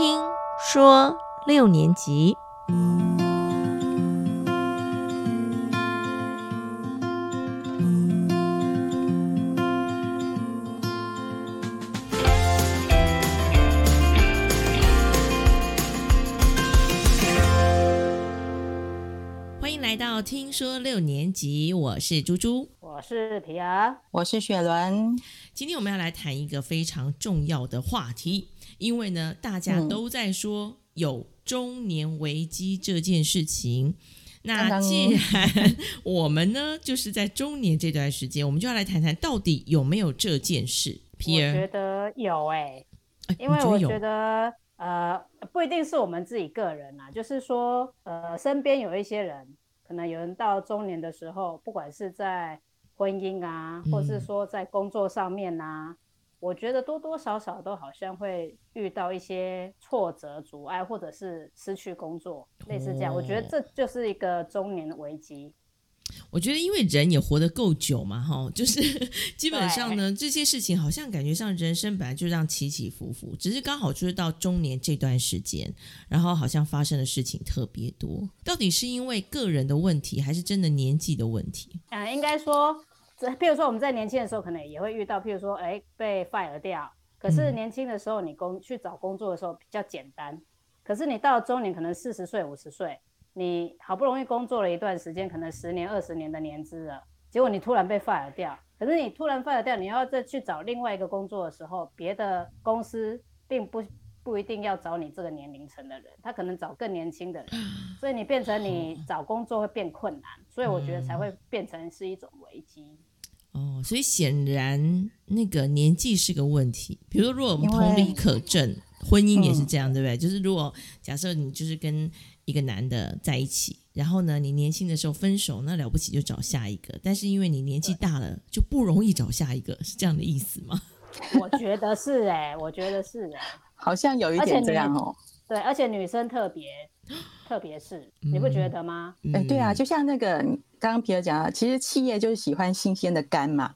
听说六年级。欢迎来到听说六年级，我是猪猪。我是皮儿，我是雪伦。今天我们要来谈一个非常重要的话题，因为呢，大家都在说有中年危机这件事情。那既然我们呢，就是在中年这段时间，我们就要来谈谈到底有没有这件事。皮我，觉得有哎、哎因为我觉得呃，不一定是我们自己个人啊，就是说呃，身边有一些人，可能有人到中年的时候，不管是在婚姻啊，或是嗯说在工作上面啊、我觉得多多少少都好像会遇到一些挫折、阻碍，或者是失去工作，类似这样。我觉得哦这就是一个中年的危机。我觉得因为人也活得够久嘛，哈，就是 基本上呢，这些事情好像感觉上人生本来就这样起起伏伏，只是刚好就是到中年这段时间，然后好像发生的事情特别多。到底是因为个人的问题，还是真的年纪的问题？嗯，应该说，这譬如说我们在年轻的时候，可能也会遇到，譬如说，哎，被 fire 掉。可是嗯年轻的时候，你工去找工作的时候比较简单。可是你到了中年，可能四十岁、五十岁，你好不容易工作了一段时间，可能十年、二十年的年资了，结果你突然被 fire 掉。可是你突然 fire 掉，你要再去找另外一个工作的时候，别的公司并不不一定要找你这个年龄层的人，他可能找更年轻的人，所以你变成你找工作会变困难，所以我觉得才会变成是一种危机。哦，所以显然那个年纪是个问题。比如说，如果我们同理可证，婚姻也是嗯这样，对不对？就是如果假设你就是跟一个男的在一起，然后呢，你年轻的时候分手，那了不起就找下一个，但是因为你年纪大了，就不容易找下一个，是这样的意思吗？我觉得是哎、我觉得是哎、好像有一点这样哦。对，而且女生特别，特别是，你不觉得吗？哎、对啊，嗯就像那个你刚刚皮尔讲的，其实企业就是喜欢新鲜的肝嘛。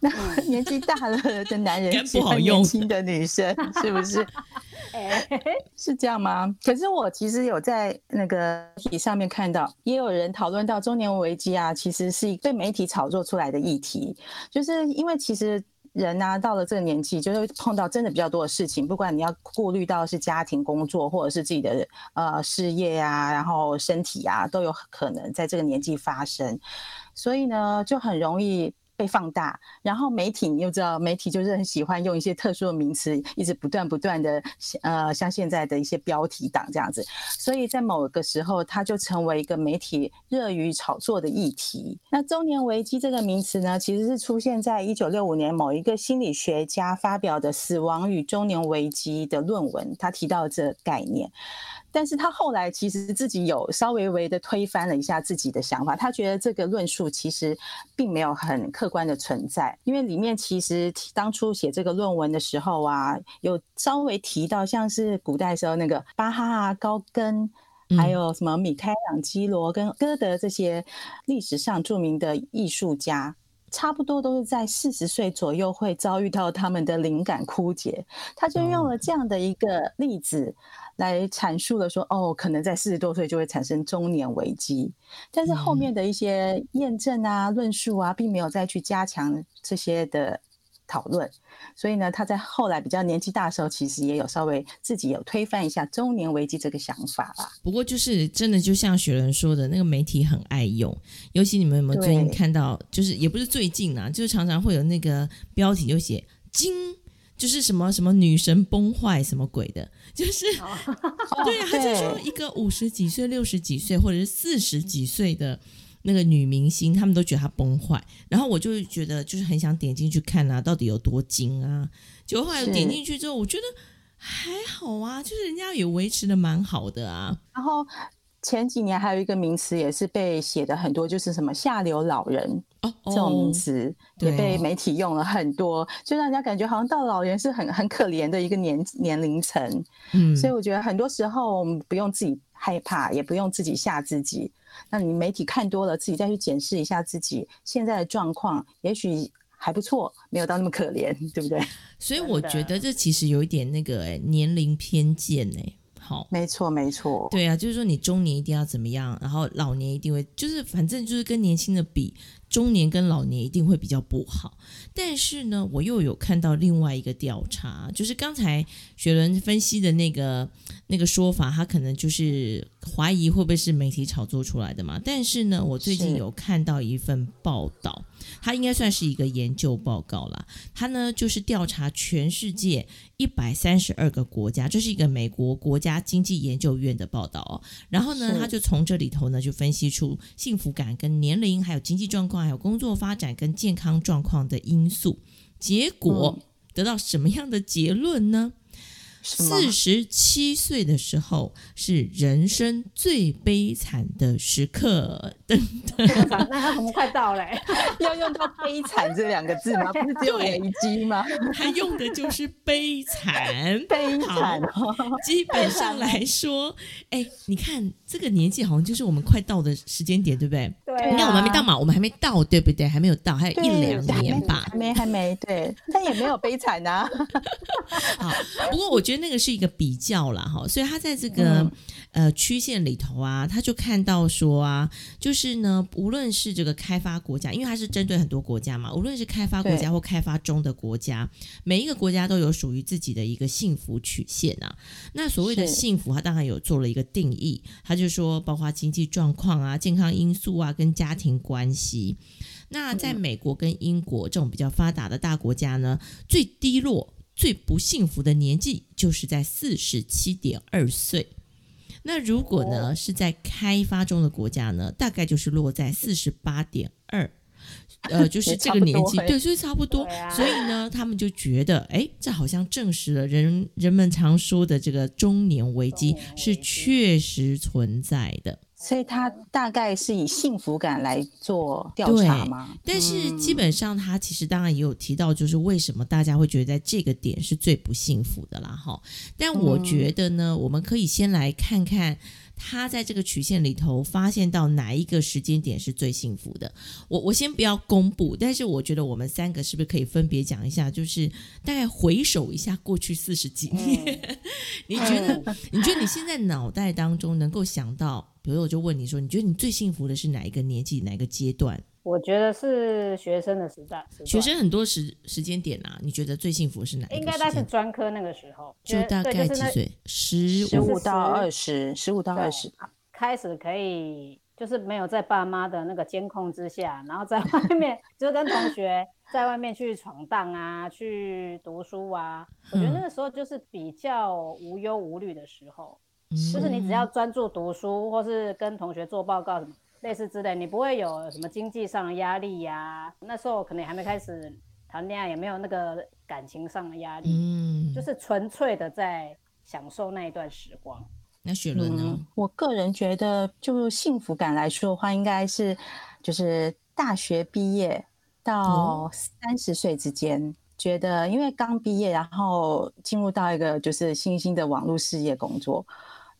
那 年纪大了的男人喜欢不好用年轻的女生，是不是？哎、是这样吗？可是我其实有在那个媒体上面看到，也有人讨论到中年危机啊，其实是被媒体炒作出来的议题，就是因为其实。人啊，到了这个年纪，就会碰到真的比较多的事情，不管你要顾虑到是家庭、工作，或者是自己的呃事业啊，然后身体啊，都有可能在这个年纪发生，所以呢，就很容易被放大。然后媒体你又知道，媒体就是很喜欢用一些特殊的名词，一直不断不断的呃，像现在的一些标题党这样子，所以在某个时候，它就成为一个媒体热于炒作的议题。那中年危机这个名词呢，其实是出现在一九六五年某一个心理学家发表的《死亡与中年危机》的论文，他提到这概念。但是他后来其实自己有稍微微的推翻了一下自己的想法，他觉得这个论述其实并没有很客观的存在，因为里面其实提当初写这个论文的时候啊，有稍微提到像是古代时候那个巴哈啊、高更。还嗯有什么米开朗基罗跟歌德这些历史上著名的艺术家，差不多都是在四十岁左右会遭遇到他们的灵感枯竭。他就用了这样的一个例子来阐述了说，哦，可能在四十多岁就会产生中年危机。但是后面的一些验证啊、论述啊，并没有再去加强这些的讨论。所以呢，他在后来比较年纪大的时候，其实也有稍微自己有推翻一下中年危机这个想法啦。不过就是真的，就像雪伦说的，那个媒体很爱用，尤其你们有没有最近看到？就是也不是最近啊，就是常常会有那个标题就写“惊”，就是什么什么女神崩坏什么鬼的，就是对啊，他就说一个五十几岁、六十几岁或者是四十几岁的那个女明星，他们都觉得她崩坏，然后我就觉得就是很想点进去看啊，到底有多精啊？结果后来是点进去之后，我觉得还好啊，就是人家也维持的蛮好的啊。然后前几年还有一个名词也是被写的很多，就是什么下流老人哦，这种名哦词，也被媒体用了很多，就让人家感觉好像到老人是很很可怜的一个年年龄层。嗯，所以我觉得很多时候我们不用自己害怕，也不用自己吓自己。那你媒体看多了，自己再去检视一下自己现在的状况，也许还不错，没有到那么可怜，对不对？所以我觉得这其实有一点那个年龄偏见哎。好，没错没错，对啊，就是说你中年一定要怎么样，然后老年一定会，就是反正就是跟年轻的比，中年跟老年一定会比较不好。但是呢，我又有看到另外一个调查，就是刚才雪伦分析的那个那个说法，他可能就是怀疑会不会是媒体炒作出来的嘛？但是呢，我最近有看到一份报道。它应该算是一个研究报告啦。它呢就是调查全世界一百三十二个国家，这是一个美国国家经济研究院的报道哦。然后呢，他就从这里头呢就分析出幸福感跟年龄、还有经济状况、还有工作发展跟健康状况的因素，结果得到什么样的结论呢？四十七岁的时候是人生最悲惨的时刻，等等。那我们快到了，要用到“悲惨”这两个字吗？不是只有危机吗？他用的就是悲惨，悲惨。基本上来说，哎，你看这个年纪好像就是我们快到的时间点，对不对？对。你看我们还没到嘛，我们还没到，对不对？还没有到，还有一两年吧。还没，还没。对，但也没有悲惨啊。好，不过我觉得。觉得那个是一个比较啦，哈，所以他在这个呃曲线里头啊，他就看到说啊，就是呢，无论是这个开发国家，因为它是针对很多国家嘛，无论是开发国家或开发中的国家，每一个国家都有属于自己的一个幸福曲线啊。那所谓的幸福，他当然有做了一个定义，他就说包括经济状况啊、健康因素啊、跟家庭关系。那在美国跟英国这种比较发达的大国家呢，最低落。最不幸福的年纪就是在四十七点二岁。那如果呢是在开发中的国家呢，大概就是落在四十八点二，呃，就是这个年纪，对，所以差不多。所以呢，他们就觉得，哎，这好像证实了人人们常说的这个中年危机是确实存在的。所以他大概是以幸福感来做调查吗？但是基本上他其实当然也有提到，就是为什么大家会觉得在这个点是最不幸福的啦，哈。但我觉得呢，我们可以先来看看。他在这个曲线里头发现到哪一个时间点是最幸福的？我我先不要公布，但是我觉得我们三个是不是可以分别讲一下？就是大概回首一下过去四十几年，你觉得？你觉得你现在脑袋当中能够想到？比如我就问你说，你觉得你最幸福的是哪一个年纪、哪个阶段？我觉得是学生的时代，学生很多时时间点啊，你觉得最幸福是哪？应该概是专科那个时候，就大概几岁？十五到二十，十五到二十，开始可以就是没有在爸妈的那个监控之下，然后在外面 就跟同学在外面去闯荡啊，去读书啊。我觉得那个时候就是比较无忧无虑的时候，就是你只要专注读书，或是跟同学做报告什么。类似之类，你不会有什么经济上的压力呀？那时候可能还没开始谈恋爱，也没有那个感情上的压力，嗯，就是纯粹的在享受那一段时光。那雪伦呢？我个人觉得，就幸福感来说的话，应该是就是大学毕业到三十岁之间，觉得因为刚毕业，然后进入到一个就是新兴的网络事业工作。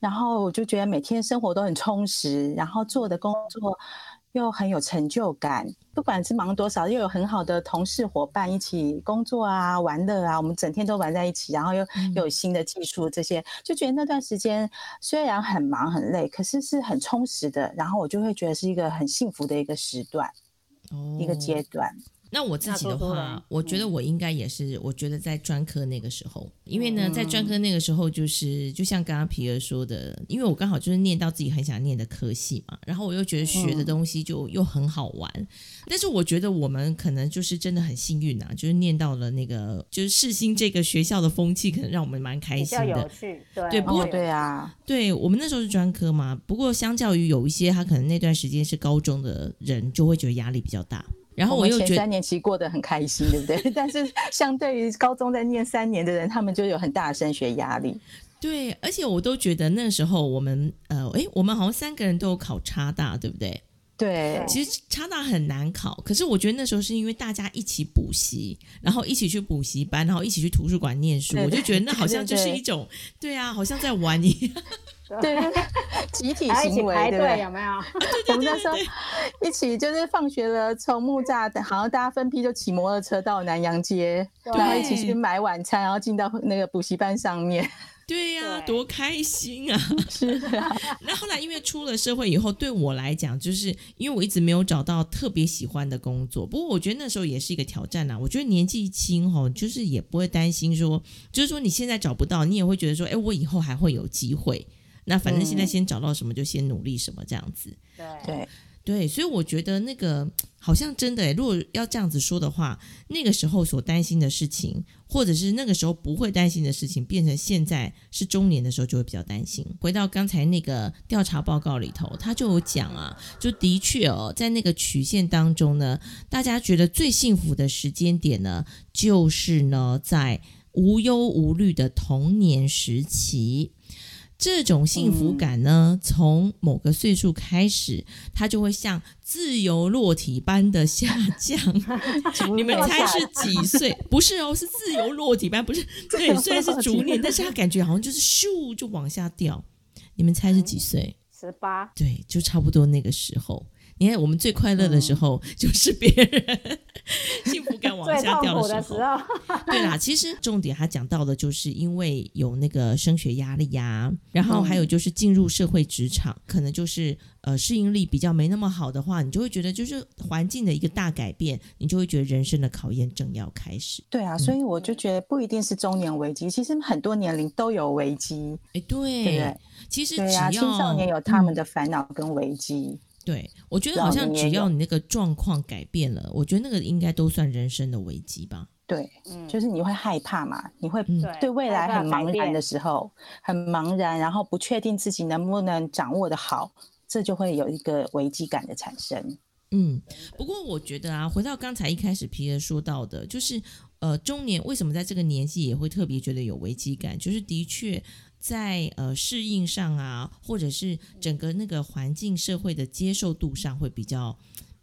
然后我就觉得每天生活都很充实，然后做的工作又很有成就感，不管是忙多少，又有很好的同事伙伴一起工作啊、玩乐啊，我们整天都玩在一起，然后又有新的技术这些，就觉得那段时间虽然很忙很累，可是是很充实的。然后我就会觉得是一个很幸福的一个时段，一个阶段。那我自己的话，我觉得我应该也是，我觉得在专科那个时候，因为呢，在专科那个时候，就是就像刚刚皮儿说的，因为我刚好就是念到自己很想念的科系嘛，然后我又觉得学的东西就又很好玩，但是我觉得我们可能就是真的很幸运啊，就是念到了那个就是世新这个学校的风气，可能让我们蛮开心的，有趣，对，不过对啊，对我们那时候是专科嘛，不过相较于有一些他可能那段时间是高中的人，就会觉得压力比较大。然后我又前三年其实过得很开心，对不对？但是相对于高中在念三年的人，他们就有很大的升学压力。对，而且我都觉得那时候我们呃，哎，我们好像三个人都有考差大，对不对？对，其实差大很难考，可是我觉得那时候是因为大家一起补习，然后一起去补习班，然后一起去图书馆念书，我就觉得那好像就是一种，对啊，好像在玩一样。对，集体还一起行为，对不对？有没有？我们那时候一起就是放学了，从木栅，好像大家分批就骑摩托车到南洋街，然后一起去买晚餐，然后进到那个补习班上面。对呀、对多开心啊！是啊，那后来因为出了社会以后，对我来讲，就是因为我一直没有找到特别喜欢的工作。不过我觉得那时候也是一个挑战啦。我觉得年纪轻吼，就是也不会担心说，就是说你现在找不到，你也会觉得说，哎，我以后还会有机会。那反正现在先找到什么就先努力什么这样子。对对，对，所以我觉得那个好像真的诶，如果要这样子说的话，那个时候所担心的事情，或者是那个时候不会担心的事情，变成现在是中年的时候就会比较担心。回到刚才那个调查报告里头，他就有讲啊，就的确哦，在那个曲线当中呢，大家觉得最幸福的时间点呢，就是呢在无忧无虑的童年时期。这种幸福感呢，从某个岁数开始，它就会像自由落体般的下降。你们猜是几岁？不是哦，是自由落体般，不是。对，虽然是逐年，但是它感觉好像就是咻就往下掉。你们猜是几岁？十八，对，就差不多那个时候。你看，我们最快乐的时候，就是别人 幸福感往最下痛苦的掉时候。时候，对啦，其实重点他讲到的就是因为有那个升学压力呀、然后还有就是进入社会职场，可能就是呃适应力比较没那么好的话，你就会觉得就是环境的一个大改变，你就会觉得人生的考验正要开始。对啊，所以我就觉得不一定是中年危机，其实很多年龄都有危机。哎，对，对对其实只对啊，要青少年有他们嗯的烦恼跟危机。对，我觉得好像只要你那个状况改变了，我觉得那个应该都算人生的危机吧。对，嗯，就是你会害怕嘛，你会嗯对未来很茫然的时候，很茫然，然后不确定自己能不能掌握的好，这就会有一个危机感的产生。嗯，不过我觉得啊，回到刚才一开始皮儿说到的，就是呃，中年为什么在这个年纪也会特别觉得有危机感？就是的确在呃适应上啊，或者是整个那个环境社会的接受度上，会比较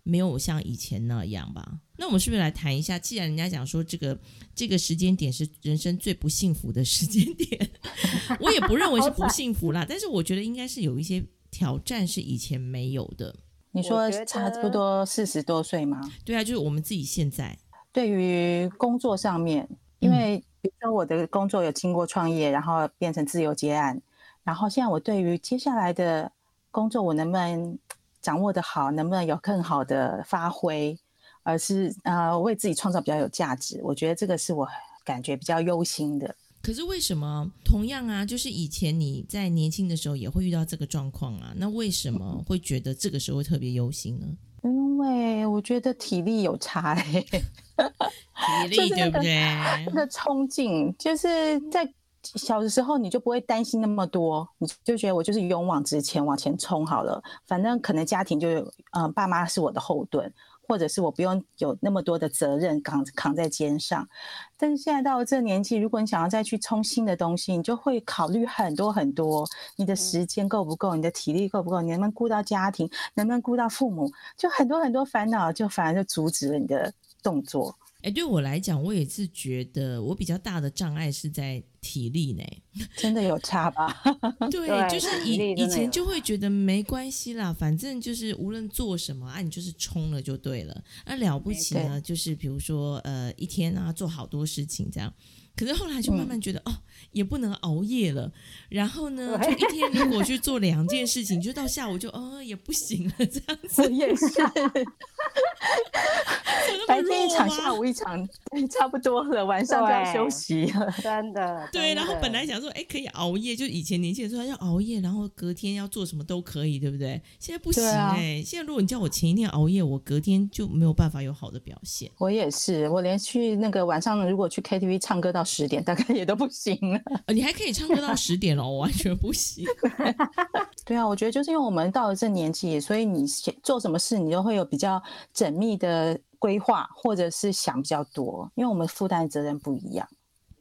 没有像以前那样吧。那我们是不是来谈一下？既然人家讲说这个这个时间点是人生最不幸福的时间点，我也不认为是不幸福啦，但是我觉得应该是有一些挑战是以前没有的。你说差不多四十多岁吗？对啊，就是我们自己现在。对于工作上面，因为比如说我的工作有经过创业，然后变成自由结案，然后现在我对于接下来的工作，我能不能掌握的好，能不能有更好的发挥，而是呃为自己创造比较有价值，我觉得这个是我感觉比较忧心的。可是为什么同样啊？就是以前你在年轻的时候也会遇到这个状况啊，那为什么会觉得这个时候会特别忧心呢？因为我觉得体力有差、欸，体力对不对？那个冲劲，就是在小的时候你就不会担心那么多，你就觉得我就是勇往直前，往前冲好了。反正可能家庭就有，嗯、爸妈是我的后盾，或者是我不用有那么多的责任扛扛在肩上。但是现在到了这个年纪，如果你想要再去冲新的东西，你就会考虑很多很多，你的时间够不够，你的体力够不够，你能不能顾到家庭，能不能顾到父母，就很多很多烦恼，就反而就阻止了你的动作。哎，对我来讲，我也是觉得我比较大的障碍是在体力呢。真的有差吧？对，对就是以以前就会觉得没关系啦，反正就是无论做什么啊，你就是冲了就对了。那了不起呢，就是比如说呃一天啊做好多事情这样。可是后来就慢慢觉得、哦，也不能熬夜了。然后呢，就一天如果去做两件事情，就到下午就哦也不行了，这样子。也是，白天一场，下午一场，差不多了，晚上就要休息了。真的。对，然后本来想说，哎，可以熬夜，就以前年轻的时候要熬夜，然后隔天要做什么都可以，对不对？现在不行哎、现在如果你叫我前一天熬夜，我隔天就没有办法有好的表现。我也是，我连去那个晚上如果去 KTV 唱歌到十点，大概也都不行了。呃，你还可以唱歌到十点哦，我完全不行。对啊，我觉得就是因为我们到了这年纪，所以你做什么事，你都会有比较缜密的规划，或者是想比较多，因为我们负担的责任不一样。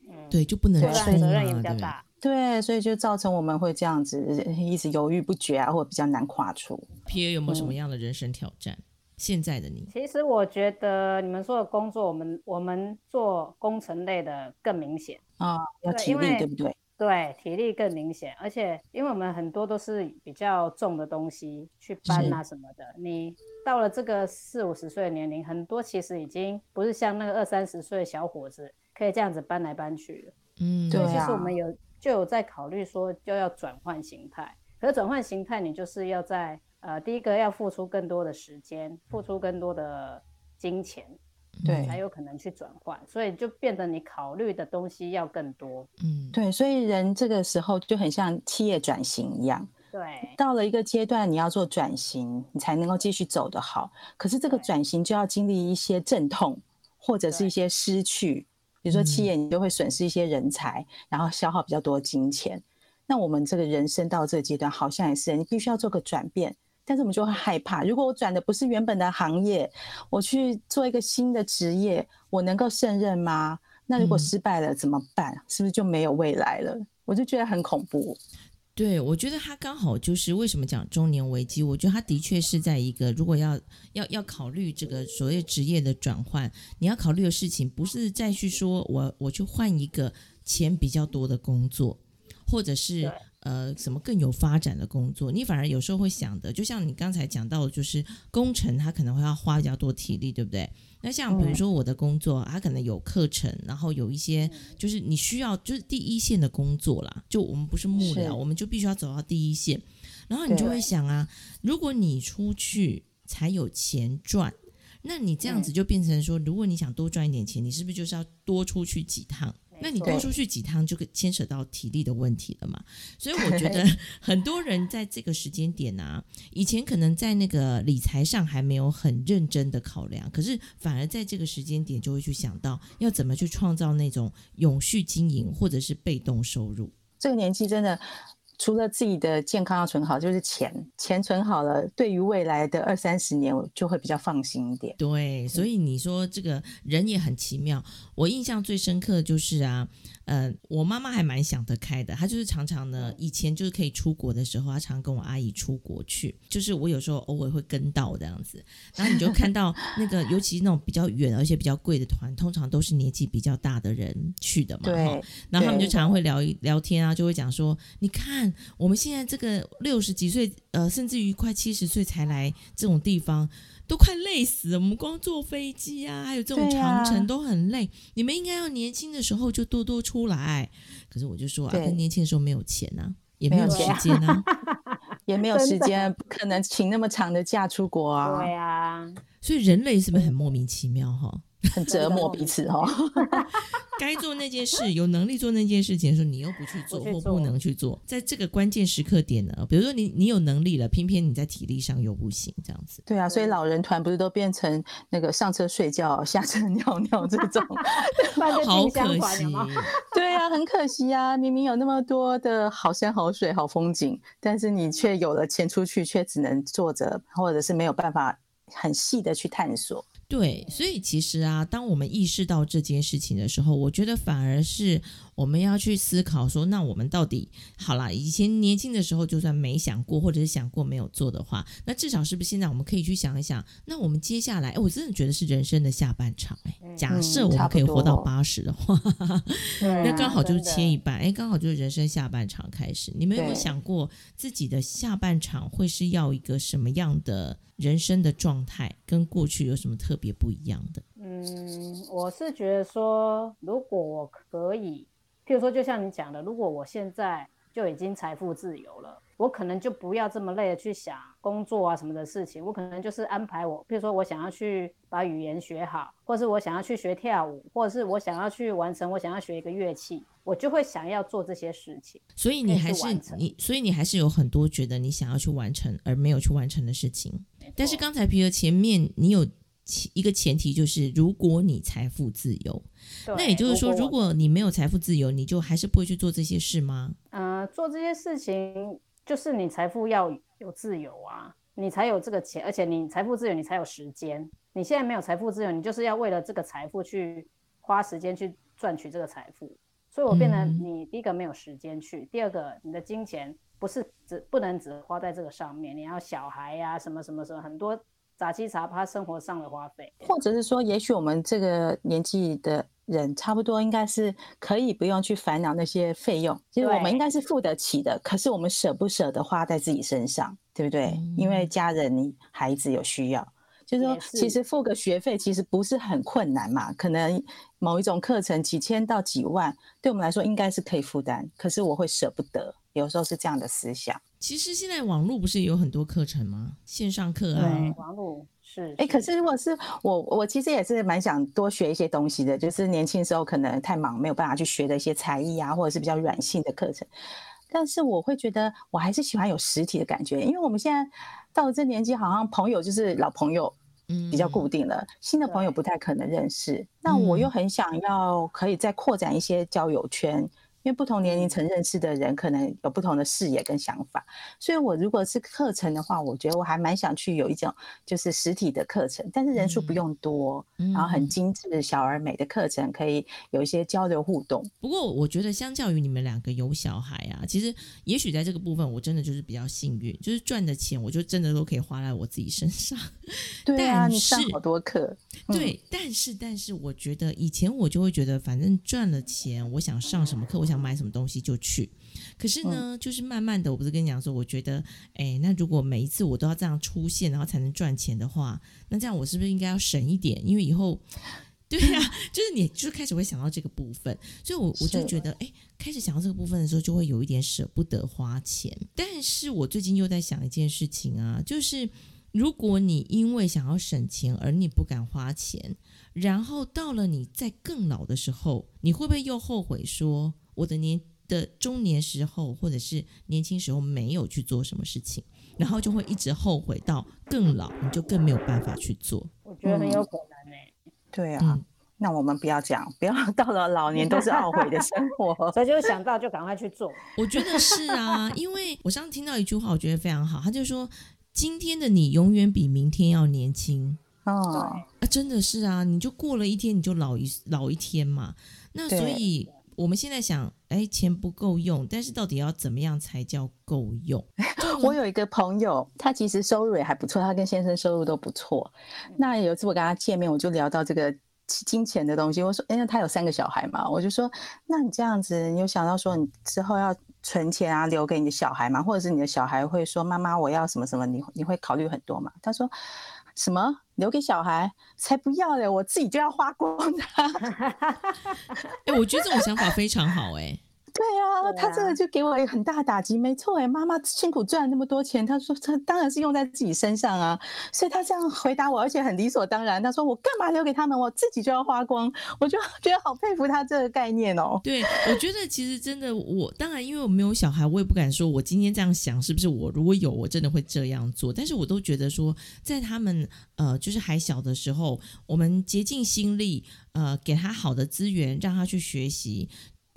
嗯，对，就不能负担责任也比较？大。对，所以就造成我们会这样子一直犹豫不决啊，或者比较难跨出。P A 有没有什么样的人生挑战？现在的你，其实我觉得你们说的工作，我们我们做工程类的更明显。啊，要体力，对不对？对，体力更明显，而且因为我们很多都是比较重的东西去搬啊什么的，你到了这个四五十岁的年龄，很多其实已经不是像那个二三十岁的小伙子可以这样子搬来搬去了。嗯，对其实我们有就有在考虑说就要转换形态，可是转换形态你就是要在呃第一个要付出更多的时间，付出更多的金钱。对才有可能去转换，所以就变得你考虑的东西要更多。嗯，对，所以人这个时候就很像企业转型一样，对，到了一个阶段，你要做转型，你才能够继续走得好。可是这个转型就要经历一些阵痛，或者是一些失去。比如说企嗯业，你就会损失一些人才，然后消耗比较多金钱。那我们这个人生到这个阶段，好像也是，你必须要做个转变。但是我们就会害怕，如果我转的不是原本的行业，我去做一个新的职业，我能够胜任吗？那如果嗯失败了怎么办？是不是就没有未来了？我就觉得很恐怖。对，我觉得他刚好就是为什么讲中年危机，我觉得他的确是在一个如果要要要考虑这个所谓职业的转换，你要考虑的事情不是再去说我我去换一个钱比较多的工作，或者是对呃什么更有发展的工作，你反而有时候会想的，就像你刚才讲到的，就是工程它可能会要花比较多体力，对不对？那像比如说我的工作，它可能有课程，然后有一些就是你需要就是第一线的工作啦，就我们不是幕僚，我们就必须要走到第一线，然后你就会想啊，如果你出去才有钱赚。那你这样子就变成说，如果你想多赚一点钱，你是不是就是要多出去几趟？那你多出去几趟就牵扯到体力的问题了嘛？所以我觉得 很多人在这个时间点啊，以前可能在那个理财上还没有很认真的考量，可是反而在这个时间点就会去想到要怎么去创造那种永续经营或者是被动收入。这个年纪真的，除了自己的健康要存好，就是钱，钱存好了，对于未来的二三十年，我就会比较放心一点。对，所以你说这个人也很奇妙。我印象最深刻的就是啊，呃，我妈妈还蛮想得开的，她就是常常呢，以前就是可以出国的时候，她常跟我阿姨出国去，就是我有时候偶尔会跟到这样子，然后你就看到那个，尤其那种比较远而且比较贵的团，通常都是年纪比较大的人去的嘛，对，然后他们就常常会聊一聊天啊，就会讲说，你看我们现在这个六十几岁，呃，甚至于快七十岁才来这种地方，都快累死了。我们光坐飞机啊，还有这种长城都很累。你们应该要年轻的时候就多多出来。可是我就说啊，对跟年轻的时候没有钱啊，也没有时间啊。也没有时间，不可能请那么长的假出国啊，对啊，所以人类是不是很莫名其妙哈？很折磨彼此哦。该做那件事，有能力做那件事情的时候，你又不去做或不能去做，在这个关键时刻点呢，比如说你你有能力了，偏偏你在体力上又不行，这样子。对啊，所以老人团不是都变成那个上车睡觉、下车尿尿这种？好可惜，对啊，很可惜啊，明明有那么多的好山好水好风景，但是你却有了钱出去，却只能坐着，或者是没有办法很细的去探索。对，所以其实啊，当我们意识到这件事情的时候，我觉得反而是我们要去思考说，那我们到底好啦，以前年轻的时候就算没想过，或者是想过没有做的话，那至少是不是现在我们可以去想一想，那我们接下来，哎，我真的觉得是人生的下半场，哎，假设我们可以活到八十的话，对那啊刚好就是切一半，哎，刚好就是人生下半场开始。你们有没有想过自己的下半场会是要一个什么样的人生的状态，跟过去有什么特别不一样的？嗯，我是觉得说，如果我可以，譬如说，就像你讲的，如果我现在就已经财富自由了，我可能就不要这么累的去想工作啊什么的事情，我可能就是安排我，譬如说我想要去把语言学好，或是我想要去学跳舞，或者是我想要去完成我想要学一个乐器，我就会想要做这些事情。所以你还是你，所以你还是有很多觉得你想要去完成而没有去完成的事情。但是刚才皮尔前面你有其一个前提就是，如果你财富自由，那也就是说，如果你没有财富自由，你就还是不会去做这些事吗？呃，做这些事情就是你财富要有自由啊，你才有这个钱，而且你财富自由，你才有时间。你现在没有财富自由，你就是要为了这个财富去花时间去赚取这个财富。所以我变得嗯你第一个没有时间去，第二个你的金钱不是只不能只花在这个上面，你要小孩呀、什么什么什么很多杂七杂八生活上的花费。或者是说，也许我们这个年纪的人差不多应该是可以不用去烦恼那些费用，其实我们应该是付得起的，可是我们舍不舍得花在自己身上，对不对？因为家人、孩子有需要，就是说，其实付个学费其实不是很困难嘛，可能某一种课程几千到几万，对我们来说应该是可以负担，可是我会舍不得，有时候是这样的思想。其实现在网络不是有很多课程吗？线上课啊，网络。是，哎，可是如果是我，我其实也是蛮想多学一些东西的，就是年轻时候可能太忙，没有办法去学的一些才艺啊，或者是比较软性的课程。但是我会觉得，我还是喜欢有实体的感觉，因为我们现在到了这年纪，好像朋友就是老朋友，嗯，比较固定了，新的朋友不太可能认识。那我又很想要可以再扩展一些交友圈。因为不同年龄层认识的人可能有不同的视野跟想法，所以我如果是课程的话，我觉得我还蛮想去有一种就是实体的课程，但是人数不用多，然后很精致、小而美的课程，可以有一些交流互动。不过我觉得，相较于你们两个有小孩啊，其实也许在这个部分，我真的就是比较幸运，就是赚的钱，我就真的都可以花在我自己身上。对啊，你上好多课。对，但是但是，我觉得以前我就会觉得，反正赚了钱，我想上什么课，我想。买什么东西就去，可是呢，就是慢慢的，我不是跟你讲说，我觉得，哎，那如果每一次我都要这样出现，然后才能赚钱的话，那这样我是不是应该要省一点？因为以后，对呀，就是你就开始会想到这个部分，所以我我就觉得，哎，开始想到这个部分的时候，就会有一点舍不得花钱。但是我最近又在想一件事情啊，就是如果你因为想要省钱而你不敢花钱，然后到了你在更老的时候，你会不会又后悔说？我的年的中年时候，或者是年轻时候没有去做什么事情，然后就会一直后悔到更老，你就更没有办法去做。我觉得很有可能诶。对啊，那我们不要讲，不要到了老年都是懊悔的生活。所以就想到就赶快去做。我觉得是啊，因为我上次听到一句话，我觉得非常好，他就说：“今天的你永远比明天要年轻。”哦，啊，真的是啊，你就过了一天，你就老一老一天嘛。那所以。我们现在想，哎，钱不够用，但是到底要怎么样才叫够用？我有一个朋友，他其实收入也还不错，他跟先生收入都不错。那有一次我跟他见面，我就聊到这个金钱的东西。我说，哎，他有三个小孩嘛，我就说，那你这样子，你有想到说你之后要存钱啊，留给你的小孩吗？或者是你的小孩会说，妈妈，我要什么什么？你你会考虑很多吗？他说。什么留给小孩？才不要嘞！我自己就要花光它。哎，我觉得这种想法非常好，哎。对啊，他这个就给我一个很大的打击。没错，哎，妈妈辛苦赚那么多钱，他说他当然是用在自己身上啊。所以他这样回答我，而且很理所当然。他说我干嘛留给他们？我自己就要花光。我就觉得好佩服他这个概念哦。对，我觉得其实真的，我当然因为我没有小孩，我也不敢说我今天这样想是不是我如果有，我真的会这样做。但是我都觉得说，在他们呃就是还小的时候，我们竭尽心力呃给他好的资源，让他去学习。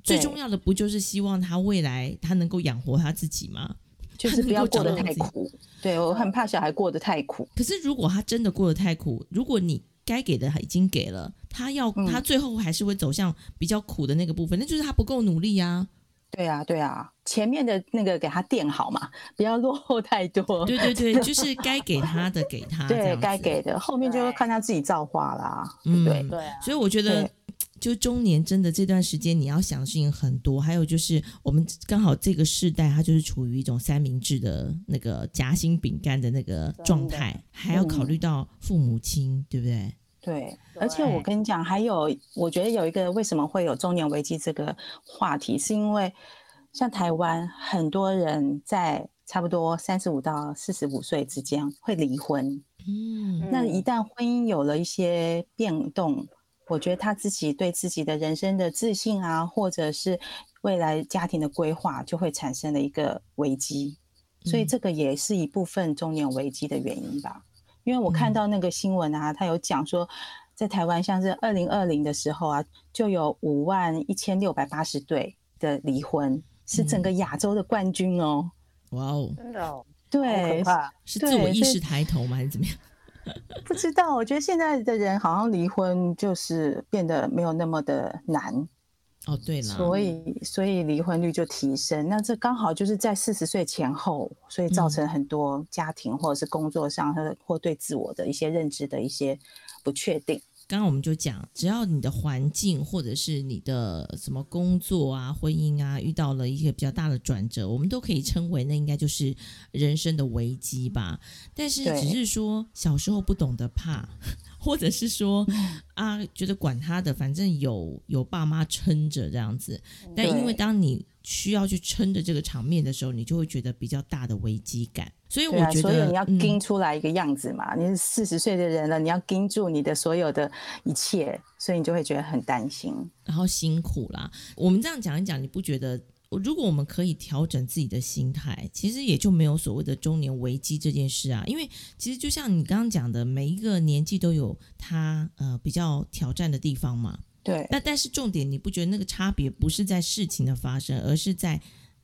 最重要的不就是希望他未来他能够养活他自己吗？就是不要过得太苦。对我很怕小孩过得太苦。可是如果他真的过得太苦，如果你该给的他已经给了，他要他最后还是会走向比较苦的那个部分，那就是他不够努力呀。对啊，对啊，前面的那个给他垫好嘛，不要落后太多。对对对，就是该给他的给他。对，该给的后面就会看他自己造化啦。嗯，对对。所以我觉得。就中年真的这段时间，你要想的事情很多。还有就是，我们刚好这个世代，它就是处于一种三明治的那个夹心饼干的那个状态，还要考虑到父母亲，对不对？对。而且我跟你讲，还有，我觉得有一个为什么会有中年危机这个话题，是因为像台湾很多人在差不多三十五到四十五岁之间会离婚。嗯。那一旦婚姻有了一些变动。我觉得他自己对自己的人生的自信啊，或者是未来家庭的规划，就会产生了一个危机，所以这个也是一部分中年危机的原因吧。因为我看到那个新闻啊，他有讲说，在台湾像是二零二零的时候啊，就有五万一千六百八十对的离婚，是整个亚洲的冠军哦。哇哦，真的哦，对，是自我意识抬头吗，还是怎么样？不知道，我觉得现在的人好像离婚就是变得没有那么的难哦。对了，所以所以离婚率就提升。那这刚好就是在四十岁前后，所以造成很多家庭或者是工作上或或对自我的一些认知的一些不确定。刚刚我们就讲，只要你的环境或者是你的什么工作啊、婚姻啊，遇到了一个比较大的转折，我们都可以称为那应该就是人生的危机吧。但是只是说小时候不懂得怕，或者是说啊，觉得管他的，反正有有爸妈撑着这样子。但因为当你需要去撑着这个场面的时候，你就会觉得比较大的危机感。所以我觉得，所以你要盯出来一个样子嘛。你是四十岁的人了，你要盯住你的所有的一切，所以你就会觉得很担心，然后辛苦啦。我们这样讲一讲，你不觉得？如果我们可以调整自己的心态，其实也就没有所谓的中年危机这件事啊。因为其实就像你刚刚讲的，每一个年纪都有它呃比较挑战的地方嘛。对。那但是重点，你不觉得那个差别不是在事情的发生，而是在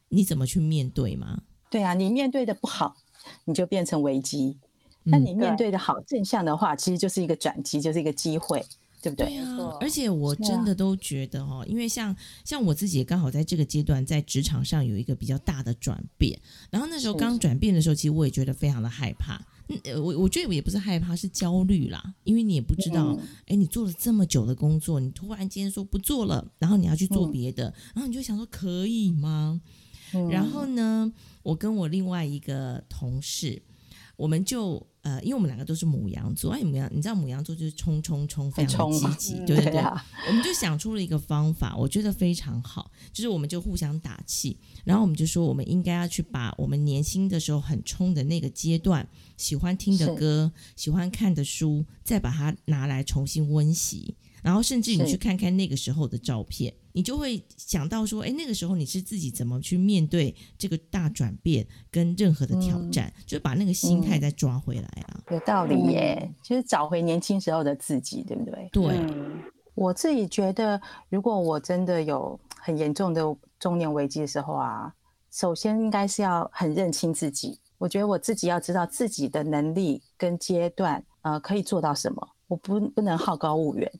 你怎么去面对吗？对啊，你面对的不好。你就变成危机，那你面对的好正向的话，其实就是一个转机，就是一个机会，对不对？对啊，而且我真的都觉得哦，因为像像我自己也刚好在这个阶段，在职场上有一个比较大的转变，然后那时候刚转变的时候，其实我也觉得非常的害怕。嗯，我我觉得也不是害怕，是焦虑啦，因为你也不知道，哎，你做了这么久的工作，你突然间说不做了，然后你要去做别的，然后你就想说可以吗？然后呢？我跟我另外一个同事，我们就呃，因为我们两个都是母羊座，哎，母羊，你知道母羊座就是冲冲冲，非常积极，对对对。我们就想出了一个方法，我觉得非常好，就是我们就互相打气，然后我们就说，我们应该要去把我们年轻的时候很冲的那个阶段，喜欢听的歌，喜欢看的书，再把它拿来重新温习。然后甚至你去看看那个时候的照片，你就会想到说，哎，那个时候你是自己怎么去面对这个大转变跟任何的挑战，就把那个心态再抓回来啊。有道理耶，就是找回年轻时候的自己，对不对？对，我自己觉得，如果我真的有很严重的中年危机的时候啊，首先应该是要很认清自己。我觉得我自己要知道自己的能力跟阶段，呃，可以做到什么，我不不能好高骛远。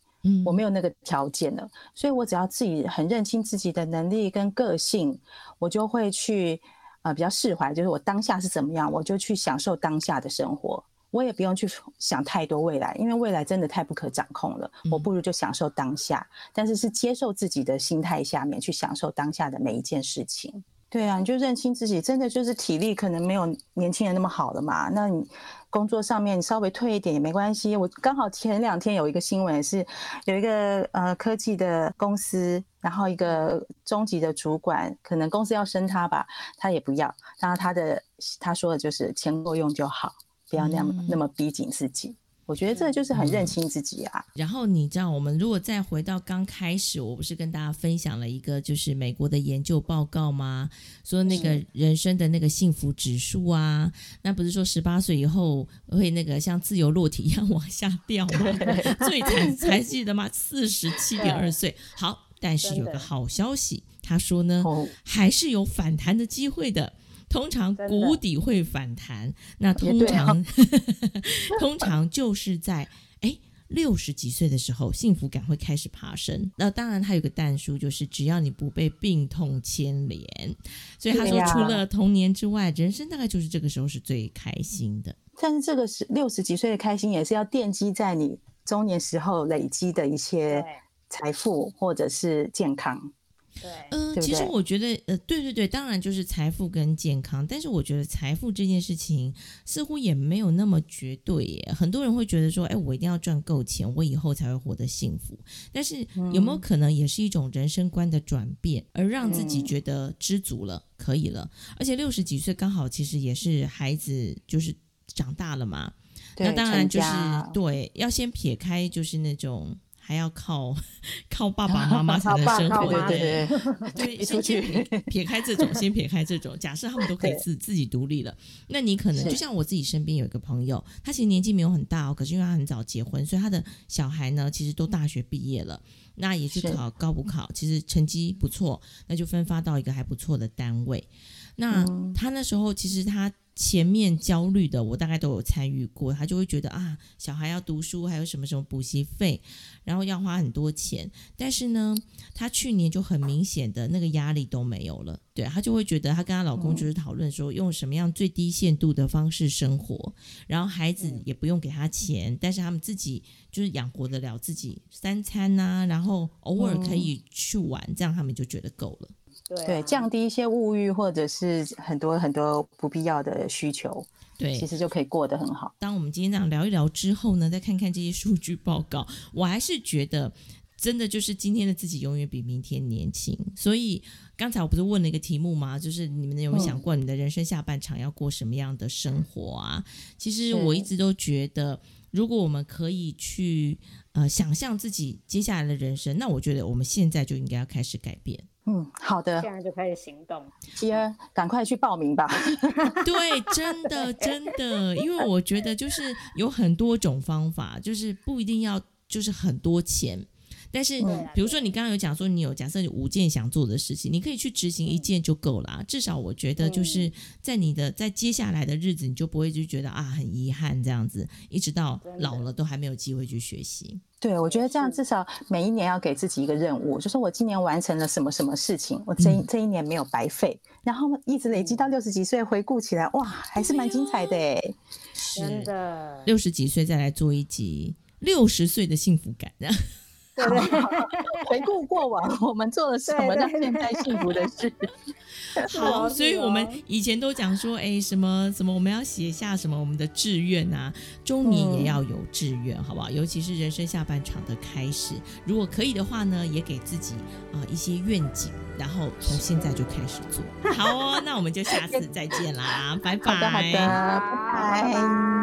我没有那个条件了，所以我只要自己很认清自己的能力跟个性，我就会去呃比较释怀，就是我当下是怎么样，我就去享受当下的生活，我也不用去想太多未来，因为未来真的太不可掌控了，我不如就享受当下，但是是接受自己的心态下面去享受当下的每一件事情。对啊，你就认清自己，真的就是体力可能没有年轻人那么好了嘛。那你工作上面稍微退一点也没关系。我刚好前两天有一个新闻是，有一个呃科技的公司，然后一个中级的主管，可能公司要升他吧，他也不要。然后他的他说的就是钱够用就好，不要那么那么逼紧自己。我觉得这就是很认清自己啊。然后你知道，我们如果再回到刚开始，我不是跟大家分享了一个就是美国的研究报告吗？说那个人生的那个幸福指数啊，那不是说十八岁以后会那个像自由落体一样往下掉吗？最惨才记得吗？四十七点二岁。好，但是有个好消息，他说呢，还是有反弹的机会的。通常谷底会反弹，那通常 通常就是在哎六十几岁的时候，幸福感会开始爬升。那当然，它有个淡书，就是只要你不被病痛牵连。所以他说，除了童年之外，人生大概就是这个时候是最开心的。但是这个是六十几岁的开心，也是要奠基在你中年时候累积的一些财富或者是健康。对，嗯，其实我觉得，呃，对对对，当然就是财富跟健康，但是我觉得财富这件事情似乎也没有那么绝对耶。很多人会觉得说，哎，我一定要赚够钱，我以后才会活得幸福。但是有没有可能也是一种人生观的转变，而让自己觉得知足了，可以了？而且六十几岁刚好其实也是孩子就是长大了嘛，那当然就是对，要先撇开就是那种。还要靠靠爸爸妈妈 才能生活，对对 对，先撇撇开这种，先撇开这种。假设他们都可以自自己独立了，那你可能就像我自己身边有一个朋友，他其实年纪没有很大哦，可是因为他很早结婚，所以他的小孩呢，其实都大学毕业了，那也去考高补考，其实成绩不错，那就分发到一个还不错的单位。那他那时候其实他前面焦虑的，我大概都有参与过。他就会觉得啊，小孩要读书，还有什么什么补习费，然后要花很多钱。但是呢，他去年就很明显的那个压力都没有了。对她就会觉得，她跟她老公就是讨论说，用什么样最低限度的方式生活，然后孩子也不用给他钱，但是他们自己就是养活得了自己三餐呐，然后偶尔可以去玩，这样他们就觉得够了。对，降低一些物欲或者是很多很多不必要的需求，对，其实就可以过得很好。当我们今天这样聊一聊之后呢，再看看这些数据报告，我还是觉得真的就是今天的自己永远比明天年轻。所以刚才我不是问了一个题目吗？就是你们有没有想过，你的人生下半场要过什么样的生活啊？其实我一直都觉得，如果我们可以去呃想象自己接下来的人生，那我觉得我们现在就应该要开始改变。嗯，好的，现在就开始行动。希儿，赶快去报名吧。对，真的，真的，因为我觉得就是有很多种方法，就是不一定要就是很多钱。但是，比如说你刚刚有讲说，你有假设有五件想做的事情，你可以去执行一件就够了。至少我觉得就是在你的在接下来的日子，你就不会就觉得啊很遗憾这样子，一直到老了都还没有机会去学习。对，我觉得这样至少每一年要给自己一个任务，就说我今年完成了什么什么事情，我这这一年没有白费，然后一直累积到六十几岁，回顾起来，哇，还是蛮精彩的哎。真的，六十几岁再来做一集六十岁的幸福感。对对，回顾 过往，我们做了什么让现在幸福的事？好，所以我们以前都讲说，哎，什么什么，我们要写下什么我们的志愿啊，中年也要有志愿，好不好？尤其是人生下半场的开始，如果可以的话呢，也给自己啊一些愿景，然后从现在就开始做。好哦，那我们就下次再见啦，拜拜，好的，好的，拜拜。